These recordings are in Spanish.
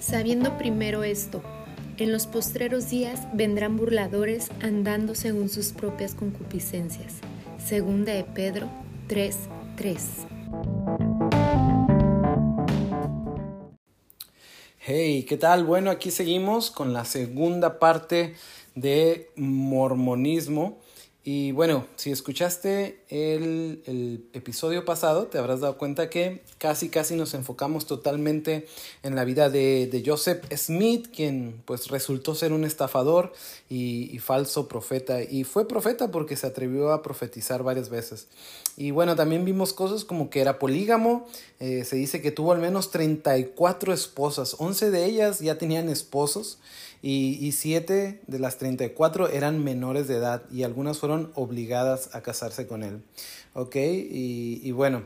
Sabiendo primero esto, en los postreros días vendrán burladores andando según sus propias concupiscencias. Segunda de Pedro 3:3. Hey, ¿qué tal? Bueno, aquí seguimos con la segunda parte de mormonismo. Y bueno, si escuchaste el, episodio pasado, te habrás dado cuenta que casi casi nos enfocamos totalmente en la vida de, Joseph Smith, quien pues resultó ser un estafador y, falso profeta. Y fue profeta porque se atrevió a profetizar varias veces. Y bueno, también vimos cosas como que era polígamo, eh, se dice que tuvo al menos 34 esposas, 11 de ellas ya tenían esposos y, siete de las 34 eran menores de edad y algunas fueron obligadas a casarse con él. ¿Ok? Y, bueno,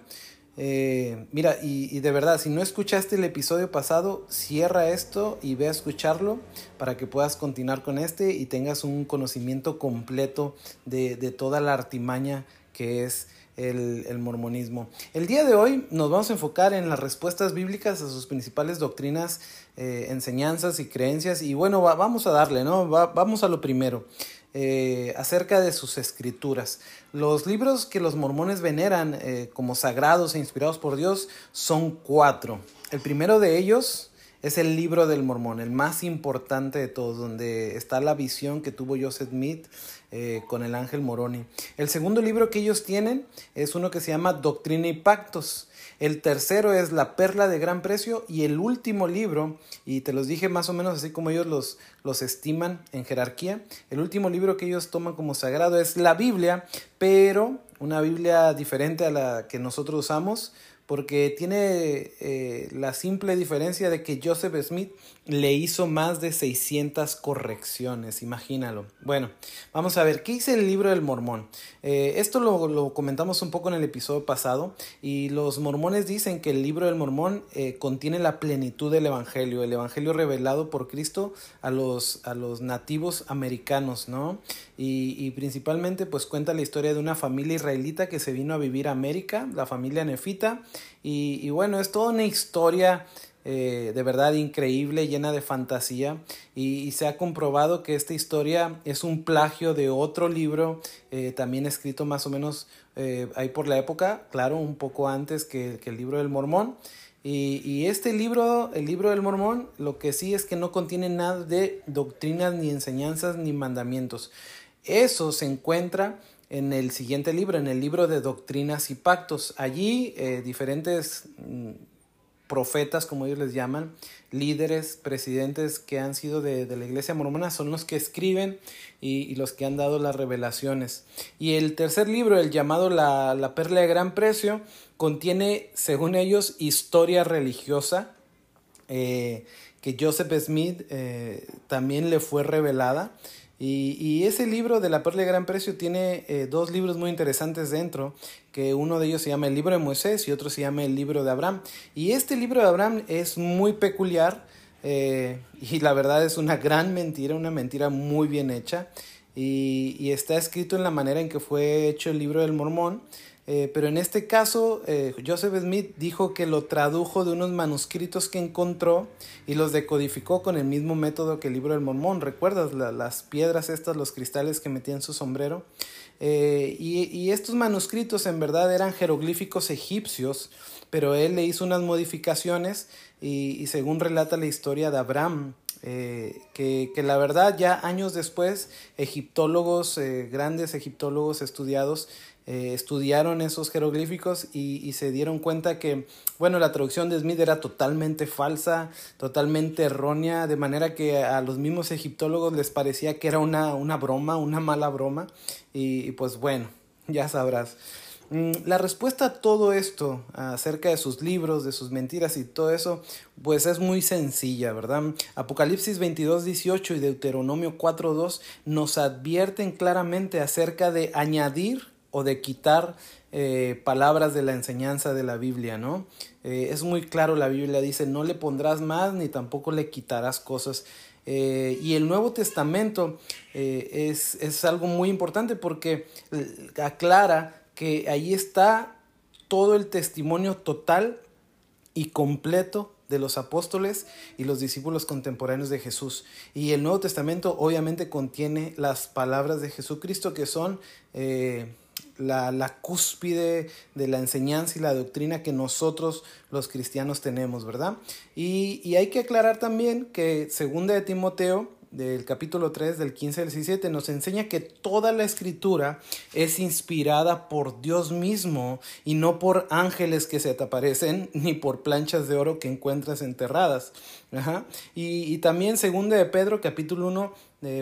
eh, mira, y, de verdad, si no escuchaste el episodio pasado, cierra esto y ve a escucharlo para que puedas continuar con este y tengas un conocimiento completo de, de toda la artimaña que es el, mormonismo. El día de hoy nos vamos a enfocar en las respuestas bíblicas a sus principales doctrinas, eh, enseñanzas y creencias. Y bueno, vamos a darle, ¿no? vamos a lo primero. Eh, acerca de sus escrituras. Los libros que los mormones veneran eh, como sagrados e inspirados por Dios son cuatro. El primero de ellos es el libro del mormón, el más importante de todos, donde está la visión que tuvo Joseph Smith eh, con el ángel Moroni. El segundo libro que ellos tienen es uno que se llama Doctrina y Pactos. El tercero es La Perla de Gran Precio y el último libro, y te los dije más o menos así como ellos los, los estiman en jerarquía, el último libro que ellos toman como sagrado es la Biblia, pero una Biblia diferente a la que nosotros usamos, porque tiene eh, la simple diferencia de que Joseph Smith le hizo más de 600 correcciones, imagínalo. Bueno, vamos a ver, ¿qué dice el libro del mormón? Eh, esto lo, comentamos un poco en el episodio pasado y los mormones dicen que el libro del mormón eh, contiene la plenitud del Evangelio, el Evangelio revelado por Cristo a los, a los nativos americanos, ¿no? Y, y principalmente pues cuenta la historia de una familia israelita que se vino a vivir a América, la familia Nefita, y, y bueno, es toda una historia eh, de verdad increíble, llena de fantasía y, se ha comprobado que esta historia es un plagio de otro libro eh, también escrito más o menos eh, ahí por la época, claro, un poco antes que, el libro del mormón. Y, y, este libro, el libro del mormón, lo que sí es que no contiene nada de doctrinas, ni enseñanzas, ni mandamientos. Eso se encuentra en el siguiente libro, en el libro de doctrinas y pactos. Allí diferentes mm, profetas, como ellos les llaman, líderes, presidentes que han sido de, la iglesia mormona, son los que escriben y, los que han dado las revelaciones. Y el tercer libro, el llamado La, Perla de Gran Precio, contiene, según ellos, historia religiosa eh, que Joseph Smith eh, también le fue revelada. Y, ese libro de la Perla de Gran Precio tiene eh, dos libros muy interesantes dentro, que uno de ellos se llama el libro de Moisés y otro se llama el libro de Abraham. Y este libro de Abraham es muy peculiar eh, y la verdad es una gran mentira, una mentira muy bien hecha. y está escrito en la manera en que fue hecho el libro del Mormón. Eh, pero en este caso, eh, Joseph Smith dijo que lo tradujo de unos manuscritos que encontró y los decodificó con el mismo método que el libro del Mormón. ¿Recuerdas las piedras estas, los cristales que metía en su sombrero? Eh, y, estos manuscritos en verdad eran jeroglíficos egipcios, pero él le hizo unas modificaciones y, según relata la historia de Abraham, que, que, la verdad ya años después egiptólogos, grandes egiptólogos estudiados, eh, estudiaron esos jeroglíficos y, se dieron cuenta que, bueno, la traducción de Smith era totalmente falsa, totalmente errónea, de manera que a los mismos egiptólogos les parecía que era una, una broma, una mala broma, y, pues bueno, ya sabrás. Mm, la respuesta a todo esto, acerca de sus libros, de sus mentiras y todo eso, pues es muy sencilla, ¿verdad? Apocalipsis 22, 18 y Deuteronomio 4, 2 nos advierten claramente acerca de añadir o de quitar eh, palabras de la enseñanza de la Biblia, ¿no? Eh, es muy claro, la Biblia dice, no le pondrás más ni tampoco le quitarás cosas. Eh, y el Nuevo Testamento es, es algo muy importante porque aclara que ahí está todo el testimonio total y completo de los apóstoles y los discípulos contemporáneos de Jesús. Y el Nuevo Testamento obviamente contiene las palabras de Jesucristo que son la, cúspide de la enseñanza y la doctrina que nosotros los cristianos tenemos, ¿verdad? Y, y hay que aclarar también que segunda de Timoteo del capítulo 3 del 15 al 17 nos enseña que toda la escritura es inspirada por Dios mismo y no por ángeles que se te aparecen ni por planchas de oro que encuentras enterradas. Y, y, también segunda de Pedro capítulo 1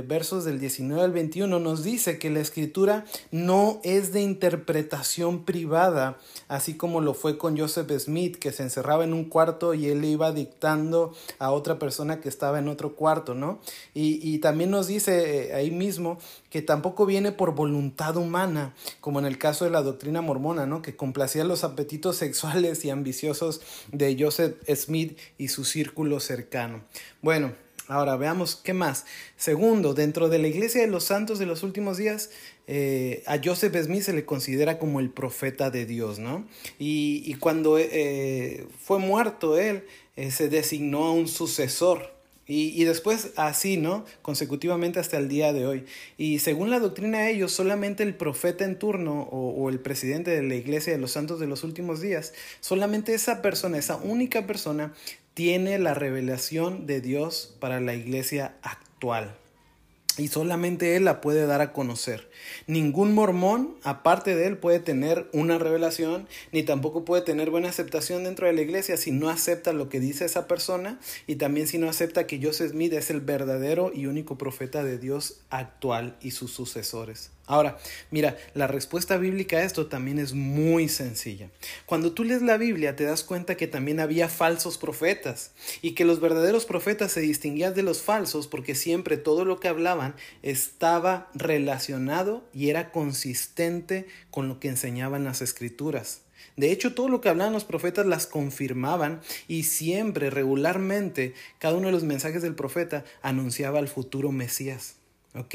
versos del 19 al 21 nos dice que la escritura no es de interpretación privada, así como lo fue con Joseph Smith, que se encerraba en un cuarto y él iba dictando a otra persona que estaba en otro cuarto, ¿no? Y, y también nos dice eh, ahí mismo que tampoco viene por voluntad humana, como en el caso de la doctrina mormona, ¿no? Que complacía los apetitos sexuales y ambiciosos de Joseph Smith y su círculo cercano. Bueno, Ahora veamos qué más. Segundo, dentro de la Iglesia de los Santos de los últimos días, eh, a Joseph Smith se le considera como el profeta de Dios, ¿no? Y, cuando eh, fue muerto él, eh, se designó a un sucesor. Y, después así, ¿no? Consecutivamente hasta el día de hoy. Y según la doctrina de ellos, solamente el profeta en turno o, o, el presidente de la iglesia de los santos de los últimos días, solamente esa persona, esa única persona, tiene la revelación de Dios para la iglesia actual. Y solamente Él la puede dar a conocer. Ningún mormón, aparte de Él, puede tener una revelación, ni tampoco puede tener buena aceptación dentro de la iglesia si no acepta lo que dice esa persona y también si no acepta que Joseph Smith es el verdadero y único profeta de Dios actual y sus sucesores. Ahora, mira, la respuesta bíblica a esto también es muy sencilla. Cuando tú lees la Biblia te das cuenta que también había falsos profetas y que los verdaderos profetas se distinguían de los falsos porque siempre todo lo que hablaban estaba relacionado y era consistente con lo que enseñaban las escrituras. De hecho, todo lo que hablaban los profetas las confirmaban y siempre, regularmente, cada uno de los mensajes del profeta anunciaba al futuro Mesías. ¿Ok?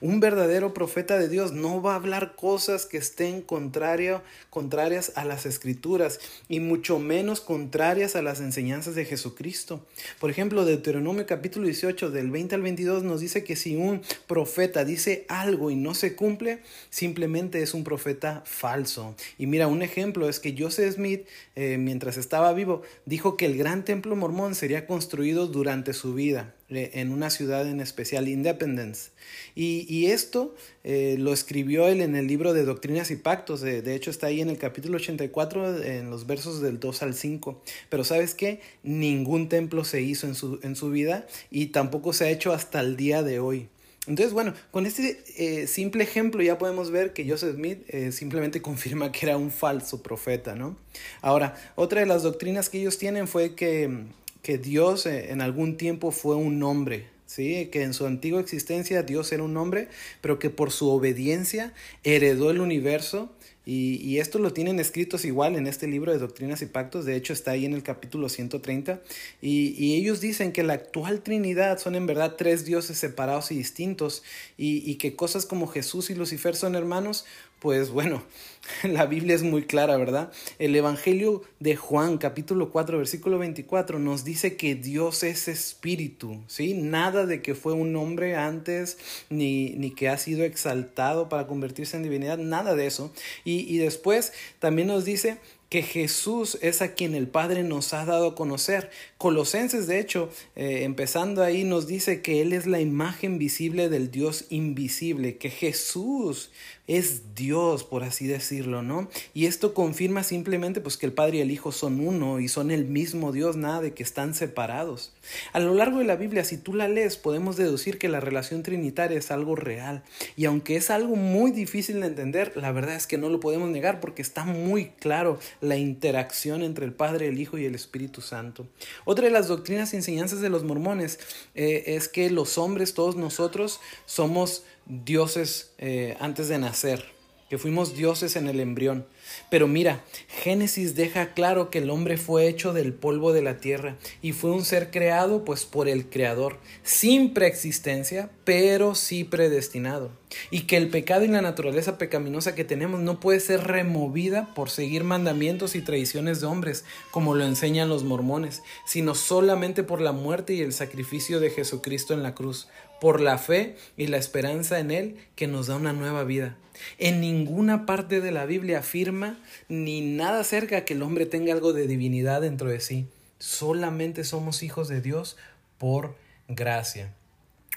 Un verdadero profeta de Dios no va a hablar cosas que estén contrario, contrarias a las escrituras y mucho menos contrarias a las enseñanzas de Jesucristo. Por ejemplo, Deuteronomio capítulo 18 del 20 al 22 nos dice que si un profeta dice algo y no se cumple, simplemente es un profeta falso. Y mira, un ejemplo es que Joseph Smith, eh, mientras estaba vivo, dijo que el gran templo mormón sería construido durante su vida en una ciudad en especial, Independence. Y, esto eh, lo escribió él en el libro de Doctrinas y Pactos, de, hecho está ahí en el capítulo 84, en los versos del 2 al 5. Pero sabes qué, ningún templo se hizo en su, en su vida y tampoco se ha hecho hasta el día de hoy. Entonces, bueno, con este eh, simple ejemplo ya podemos ver que Joseph Smith eh, simplemente confirma que era un falso profeta, ¿no? Ahora, otra de las doctrinas que ellos tienen fue que que Dios eh, en algún tiempo fue un hombre, ¿sí? que en su antigua existencia Dios era un hombre, pero que por su obediencia heredó el universo y, esto lo tienen escritos igual en este libro de Doctrinas y Pactos, de hecho está ahí en el capítulo 130, y, y ellos dicen que la actual Trinidad son en verdad tres dioses separados y distintos, y, y que cosas como Jesús y Lucifer son hermanos, pues bueno, la Biblia es muy clara, ¿verdad? El Evangelio de Juan, capítulo 4, versículo 24, nos dice que Dios es espíritu, ¿sí? Nada de que fue un hombre antes, ni, ni que ha sido exaltado para convertirse en divinidad, nada de eso. Y, y después también nos dice que Jesús es a quien el Padre nos ha dado a conocer. Colosenses, de hecho, eh, empezando ahí, nos dice que Él es la imagen visible del Dios invisible, que Jesús es Dios, por así decirlo, ¿no? Y esto confirma simplemente pues que el Padre y el Hijo son uno y son el mismo Dios, nada de que están separados. A lo largo de la Biblia, si tú la lees, podemos deducir que la relación trinitaria es algo real. Y aunque es algo muy difícil de entender, la verdad es que no lo podemos negar porque está muy claro la interacción entre el Padre, el Hijo y el Espíritu Santo. Otra de las doctrinas y enseñanzas de los mormones eh, es que los hombres, todos nosotros, somos dioses eh, antes de nacer, que fuimos dioses en el embrión. Pero mira, Génesis deja claro que el hombre fue hecho del polvo de la tierra y fue un ser creado pues por el Creador, sin preexistencia, pero sí predestinado. Y que el pecado y la naturaleza pecaminosa que tenemos no puede ser removida por seguir mandamientos y tradiciones de hombres, como lo enseñan los mormones, sino solamente por la muerte y el sacrificio de Jesucristo en la cruz, por la fe y la esperanza en Él que nos da una nueva vida. En ninguna parte de la Biblia afirma ni nada acerca que el hombre tenga algo de divinidad dentro de sí. Solamente somos hijos de Dios por gracia.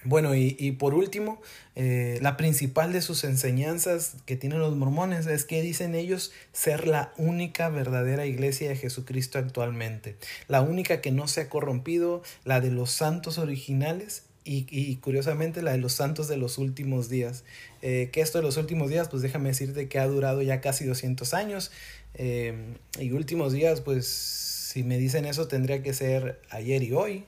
Bueno, y, por último, eh, la principal de sus enseñanzas que tienen los mormones es que dicen ellos ser la única verdadera iglesia de Jesucristo actualmente, la única que no se ha corrompido, la de los santos originales y, curiosamente la de los santos de los últimos días. Eh, que esto de los últimos días, pues déjame decirte que ha durado ya casi 200 años. Eh, y últimos días, pues si me dicen eso tendría que ser ayer y hoy.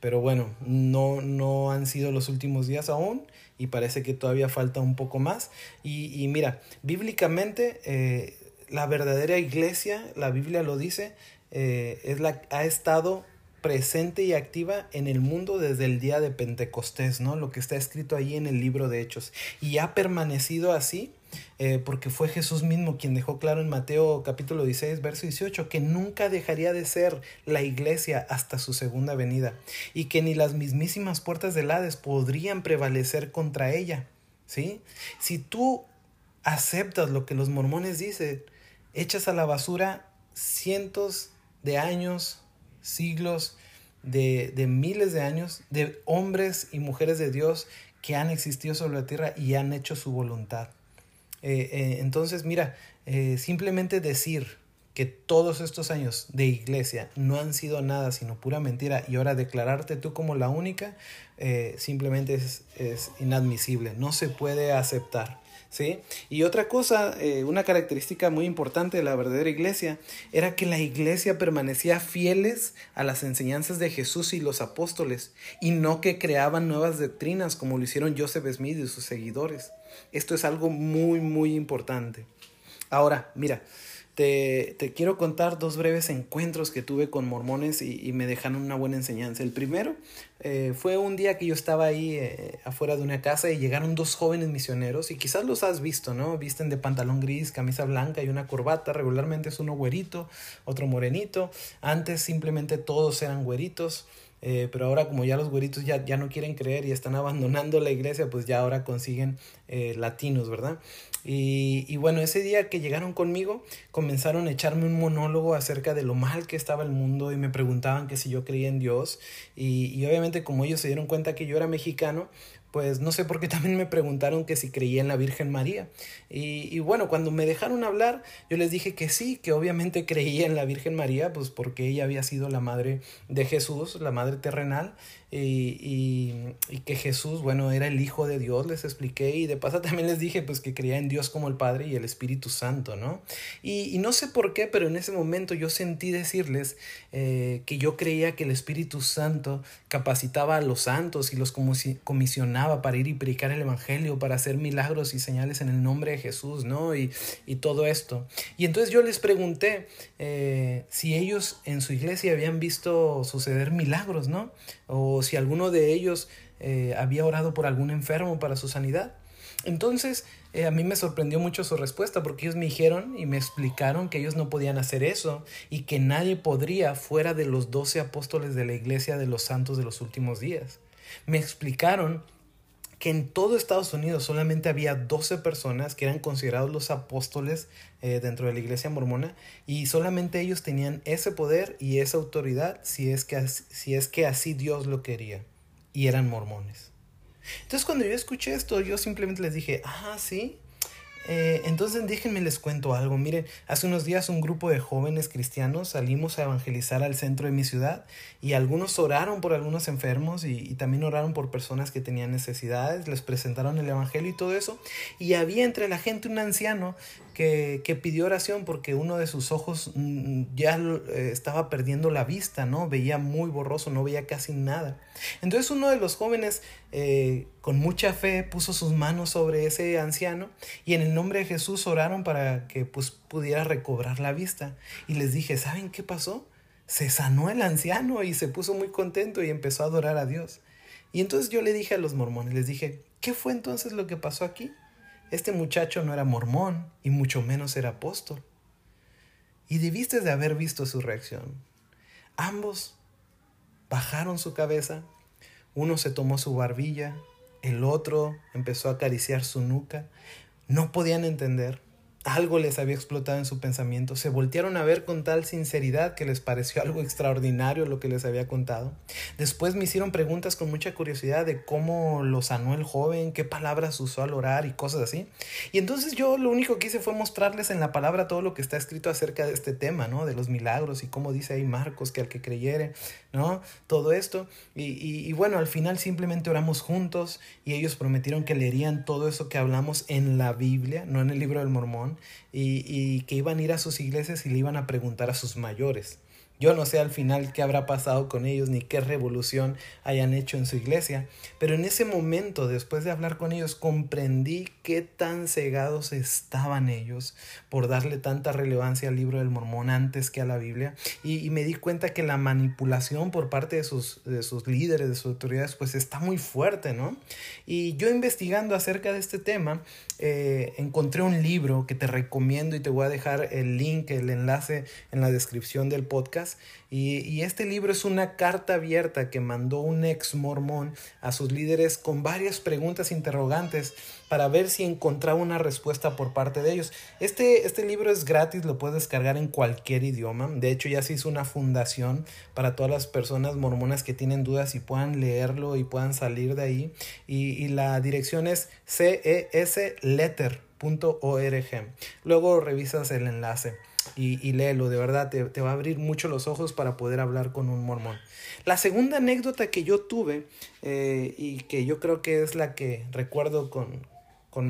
Pero bueno, no, no han sido los últimos días aún y parece que todavía falta un poco más. Y, mira, bíblicamente eh, la verdadera iglesia, la Biblia lo dice, es la, ha estado presente y activa en el mundo desde el día de Pentecostés, ¿no? Lo que está escrito ahí en el libro de Hechos. Y ha permanecido así eh, porque fue Jesús mismo quien dejó claro en Mateo capítulo 16, verso 18, que nunca dejaría de ser la iglesia hasta su segunda venida y que ni las mismísimas puertas del Hades podrían prevalecer contra ella, ¿sí? Si tú aceptas lo que los mormones dicen, echas a la basura cientos de años, siglos, de, de, miles de años, de hombres y mujeres de Dios que han existido sobre la tierra y han hecho su voluntad. Eh, eh, entonces, mira, eh, simplemente decir que todos estos años de iglesia no han sido nada sino pura mentira y ahora declararte tú como la única, simplemente es, es inadmisible, no se puede aceptar. ¿Sí? Y otra cosa, eh, una característica muy importante de la verdadera iglesia era que la iglesia permanecía fieles a las enseñanzas de Jesús y los apóstoles y no que creaban nuevas doctrinas como lo hicieron Joseph Smith y sus seguidores. Esto es algo muy, muy importante. Ahora, mira, te, te, quiero contar dos breves encuentros que tuve con mormones y, me dejaron una buena enseñanza. El primero eh, fue un día que yo estaba ahí eh, afuera de una casa y llegaron dos jóvenes misioneros y quizás los has visto, ¿no? Visten de pantalón gris, camisa blanca y una corbata. Regularmente es uno güerito, otro morenito. Antes simplemente todos eran güeritos. Eh, pero ahora como ya los güeritos ya, ya no quieren creer y están abandonando la iglesia, pues ya ahora consiguen latinos, ¿verdad? Y, bueno, ese día que llegaron conmigo, comenzaron a echarme un monólogo acerca de lo mal que estaba el mundo y me preguntaban que si yo creía en Dios. Y, y obviamente como ellos se dieron cuenta que yo era mexicano, pues no sé por qué también me preguntaron que si creía en la Virgen María. Y, y, bueno, cuando me dejaron hablar, yo les dije que sí, que obviamente creía en la Virgen María, pues porque ella había sido la madre de Jesús, la madre terrenal, y, y, que Jesús, bueno, era el Hijo de Dios, les expliqué, y de paso también les dije pues que creía en Dios como el Padre y el Espíritu Santo, ¿no? Y, y no sé por qué, pero en ese momento yo sentí decirles eh, que yo creía que el Espíritu Santo capacitaba a los santos y los comisionaba para ir y predicar el Evangelio, para hacer milagros y señales en el nombre de Jesús, ¿no? Y, y todo esto. Y entonces yo les pregunté eh, si ellos en su iglesia habían visto suceder milagros, ¿no? O si alguno de ellos eh, había orado por algún enfermo para su sanidad. Entonces, eh, a mí me sorprendió mucho su respuesta porque ellos me dijeron y me explicaron que ellos no podían hacer eso y que nadie podría fuera de los doce apóstoles de la iglesia de los santos de los últimos días. Me explicaron que en todo Estados Unidos solamente había 12 personas que eran considerados los apóstoles eh, dentro de la iglesia mormona y solamente ellos tenían ese poder y esa autoridad si es, que, si es que así Dios lo quería y eran mormones. Entonces cuando yo escuché esto yo simplemente les dije, ah, sí, eh, entonces déjenme les cuento algo. Miren, hace unos días un grupo de jóvenes cristianos salimos a evangelizar al centro de mi ciudad y algunos oraron por algunos enfermos y, también oraron por personas que tenían necesidades, les presentaron el evangelio y todo eso. Y había entre la gente un anciano que, que pidió oración porque uno de sus ojos mm, ya eh, estaba perdiendo la vista, ¿no? Veía muy borroso, no veía casi nada. Entonces uno de los jóvenes eh, con mucha fe puso sus manos sobre ese anciano y en el nombre de Jesús oraron para que pues, pudiera recobrar la vista. Y les dije, ¿saben qué pasó? Se sanó el anciano y se puso muy contento y empezó a adorar a Dios. Y entonces yo le dije a los mormones, les dije, ¿qué fue entonces lo que pasó aquí? Este muchacho no era mormón y mucho menos era apóstol. Y debiste de haber visto su reacción. Ambos bajaron su cabeza, uno se tomó su barbilla, el otro empezó a acariciar su nuca. No podían entender. Algo les había explotado en su pensamiento. Se voltearon a ver con tal sinceridad que les pareció algo extraordinario lo que les había contado. Después me hicieron preguntas con mucha curiosidad de cómo lo sanó el joven, qué palabras usó al orar y cosas así. Y entonces yo lo único que hice fue mostrarles en la palabra todo lo que está escrito acerca de este tema, ¿no? De los milagros y cómo dice ahí Marcos que al que creyere, ¿no? Todo esto. Y, y, y bueno, al final simplemente oramos juntos y ellos prometieron que leerían todo eso que hablamos en la Biblia, no en el libro del Mormón y, que iban a ir a sus iglesias y le iban a preguntar a sus mayores. Yo no sé al final qué habrá pasado con ellos ni qué revolución hayan hecho en su iglesia, pero en ese momento, después de hablar con ellos, comprendí qué tan cegados estaban ellos por darle tanta relevancia al libro del mormón antes que a la Biblia, y, me di cuenta que la manipulación por parte de sus, de sus líderes, de sus autoridades, pues está muy fuerte, ¿no? Y yo investigando acerca de este tema, eh, encontré un libro que te recomiendo y te voy a dejar el link, el enlace en la descripción del podcast y, este libro es una carta abierta que mandó un ex mormón a sus líderes con varias preguntas interrogantes para ver si encontraba una respuesta por parte de ellos. Este, este libro es gratis, lo puedes descargar en cualquier idioma. De hecho, ya se hizo una fundación para todas las personas mormonas que tienen dudas y puedan leerlo y puedan salir de ahí. Y, la dirección es cesletter.org. Luego revisas el enlace y, léelo, de verdad, te, va a abrir mucho los ojos para poder hablar con un mormón. La segunda anécdota que yo tuve eh, y que yo creo que es la que recuerdo con,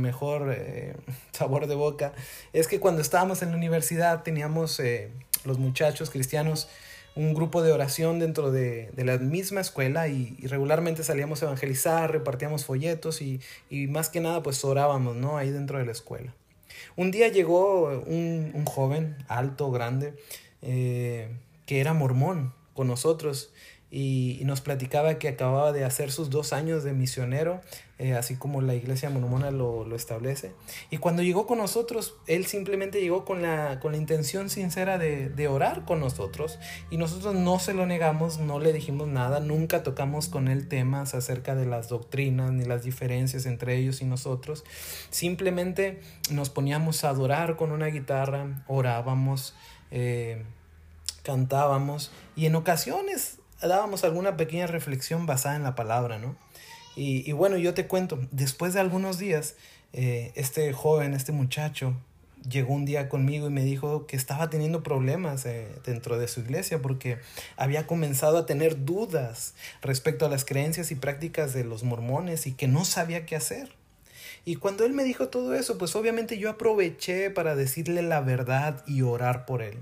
mejor eh, sabor de boca es que cuando estábamos en la universidad teníamos eh, los muchachos cristianos un grupo de oración dentro de, la misma escuela y, regularmente salíamos a evangelizar, repartíamos folletos y, y, más que nada pues orábamos, ¿no? Ahí dentro de la escuela. Un día llegó un, joven, alto, grande, eh, que era mormón con nosotros y, nos platicaba que acababa de hacer sus dos años de misionero, eh, así como la iglesia mormona lo, establece. Y cuando llegó con nosotros, él simplemente llegó con la, con la intención sincera de, de, orar con nosotros y nosotros no se lo negamos, no le dijimos nada, nunca tocamos con él temas acerca de las doctrinas ni las diferencias entre ellos y nosotros. Simplemente nos poníamos a adorar con una guitarra, orábamos. Eh, cantábamos y en ocasiones dábamos alguna pequeña reflexión basada en la palabra, ¿no? Y, bueno, yo te cuento, después de algunos días, eh, este joven, este muchacho, llegó un día conmigo y me dijo que estaba teniendo problemas eh, dentro de su iglesia porque había comenzado a tener dudas respecto a las creencias y prácticas de los mormones y que no sabía qué hacer. Y cuando él me dijo todo eso, pues obviamente yo aproveché para decirle la verdad y orar por él.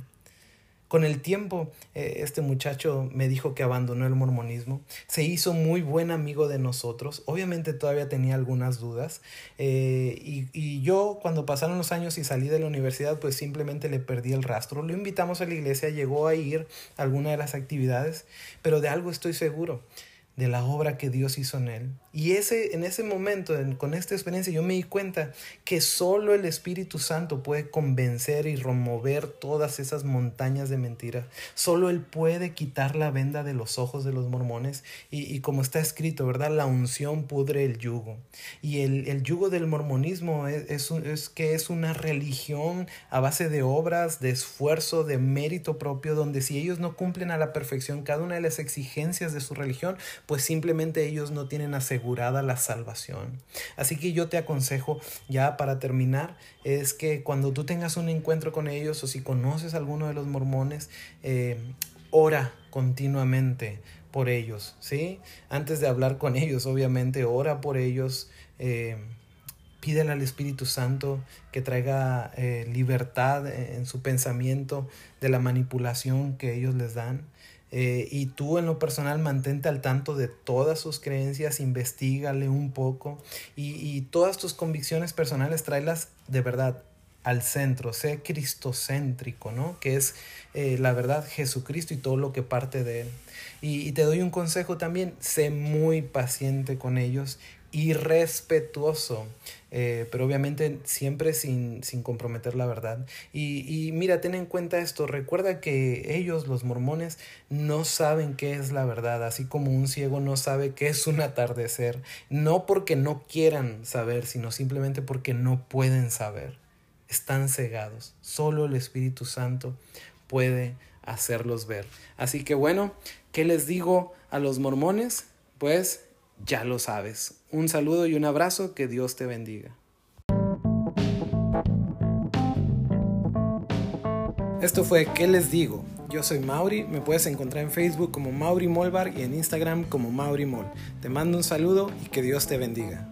Con el tiempo, eh, este muchacho me dijo que abandonó el mormonismo, se hizo muy buen amigo de nosotros, obviamente todavía tenía algunas dudas, eh, y, y, yo cuando pasaron los años y salí de la universidad, pues simplemente le perdí el rastro. Lo invitamos a la iglesia, llegó a ir a alguna de las actividades, pero de algo estoy seguro de la obra que Dios hizo en él. Y ese, en ese momento, con esta experiencia, yo me di cuenta que solo el Espíritu Santo puede convencer y remover todas esas montañas de mentiras. Solo Él puede quitar la venda de los ojos de los mormones. Y, como está escrito, ¿verdad? La unción pudre el yugo. Y el, el yugo del mormonismo es, es, es que es una religión a base de obras, de esfuerzo, de mérito propio, donde si ellos no cumplen a la perfección cada una de las exigencias de su religión, pues simplemente ellos no tienen asegurada la salvación. Así que yo te aconsejo, ya para terminar, es que cuando tú tengas un encuentro con ellos o si conoces a alguno de los mormones, eh, ora continuamente por ellos, ¿sí? Antes de hablar con ellos, obviamente, ora por ellos. Eh, pídele al Espíritu Santo que traiga eh, libertad en su pensamiento de la manipulación que ellos les dan. Eh, y tú en lo personal mantente al tanto de todas sus creencias, investigale un poco y, y todas tus convicciones personales, tráelas de verdad al centro, sé cristocéntrico, ¿no? Que es eh, la verdad Jesucristo y todo lo que parte de Él. Y, te doy un consejo también, sé muy paciente con ellos y respetuoso, eh, pero obviamente siempre sin, sin comprometer la verdad. Y, y, mira, ten en cuenta esto, recuerda que ellos, los mormones, no saben qué es la verdad, así como un ciego no sabe qué es un atardecer, no porque no quieran saber, sino simplemente porque no pueden saber están cegados. Solo el Espíritu Santo puede hacerlos ver. Así que bueno, ¿qué les digo a los mormones? Pues ya lo sabes. Un saludo y un abrazo, que Dios te bendiga. Esto fue ¿Qué les digo? Yo soy Mauri, me puedes encontrar en Facebook como Mauri Molbar y en Instagram como Mauri Mol. Te mando un saludo y que Dios te bendiga.